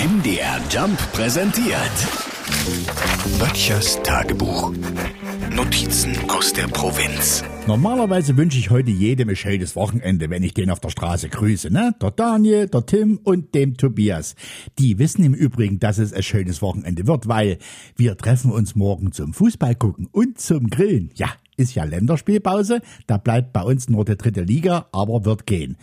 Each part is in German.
MDR Jump präsentiert. Böttchers Tagebuch. Notizen aus der Provinz. Normalerweise wünsche ich heute jedem ein schönes Wochenende, wenn ich den auf der Straße grüße, ne? Der Daniel, der Tim und dem Tobias. Die wissen im Übrigen, dass es ein schönes Wochenende wird, weil wir treffen uns morgen zum Fußball gucken und zum Grillen. Ja, ist ja Länderspielpause, da bleibt bei uns nur der dritte Liga, aber wird gehen.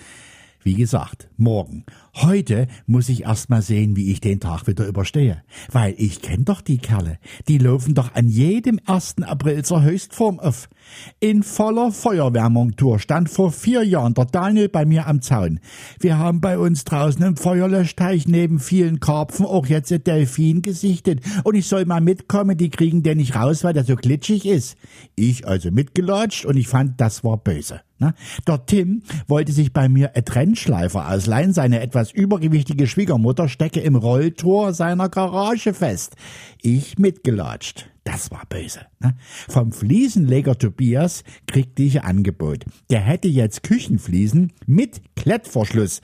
Wie gesagt, morgen. Heute muss ich erst mal sehen, wie ich den Tag wieder überstehe. Weil ich kenn doch die Kerle. Die laufen doch an jedem 1. April zur Höchstform auf. In voller Feuerwehrmontur stand vor vier Jahren der Daniel bei mir am Zaun. Wir haben bei uns draußen im Feuerlöschteich neben vielen Karpfen auch jetzt ein Delfin gesichtet. Und ich soll mal mitkommen, die kriegen den nicht raus, weil der so glitschig ist. Ich also mitgelatscht und ich fand, das war böse. Ne? Der Tim wollte sich bei mir Trennschleifer ausleihen. Seine etwas übergewichtige Schwiegermutter stecke im Rolltor seiner Garage fest. Ich mitgelatscht. Das war böse. Ne? Vom Fliesenleger Tobias kriegte ich ein Angebot. Der hätte jetzt Küchenfliesen mit Klettverschluss.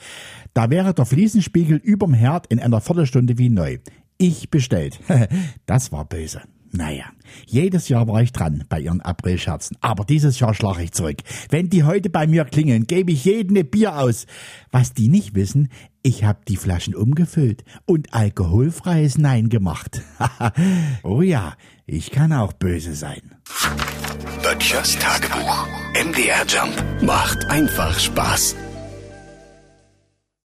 Da wäre der Fliesenspiegel überm Herd in einer Viertelstunde wie neu. Ich bestellt. Das war böse. Naja, jedes Jahr war ich dran bei ihren Aprilscherzen, aber dieses Jahr schlage ich zurück. Wenn die heute bei mir klingeln, gebe ich jedem ein Bier aus. Was die nicht wissen, ich habe die Flaschen umgefüllt und alkoholfreies Nein gemacht. oh ja, ich kann auch böse sein. Böttchers Tagebuch. MDR Jump macht einfach Spaß.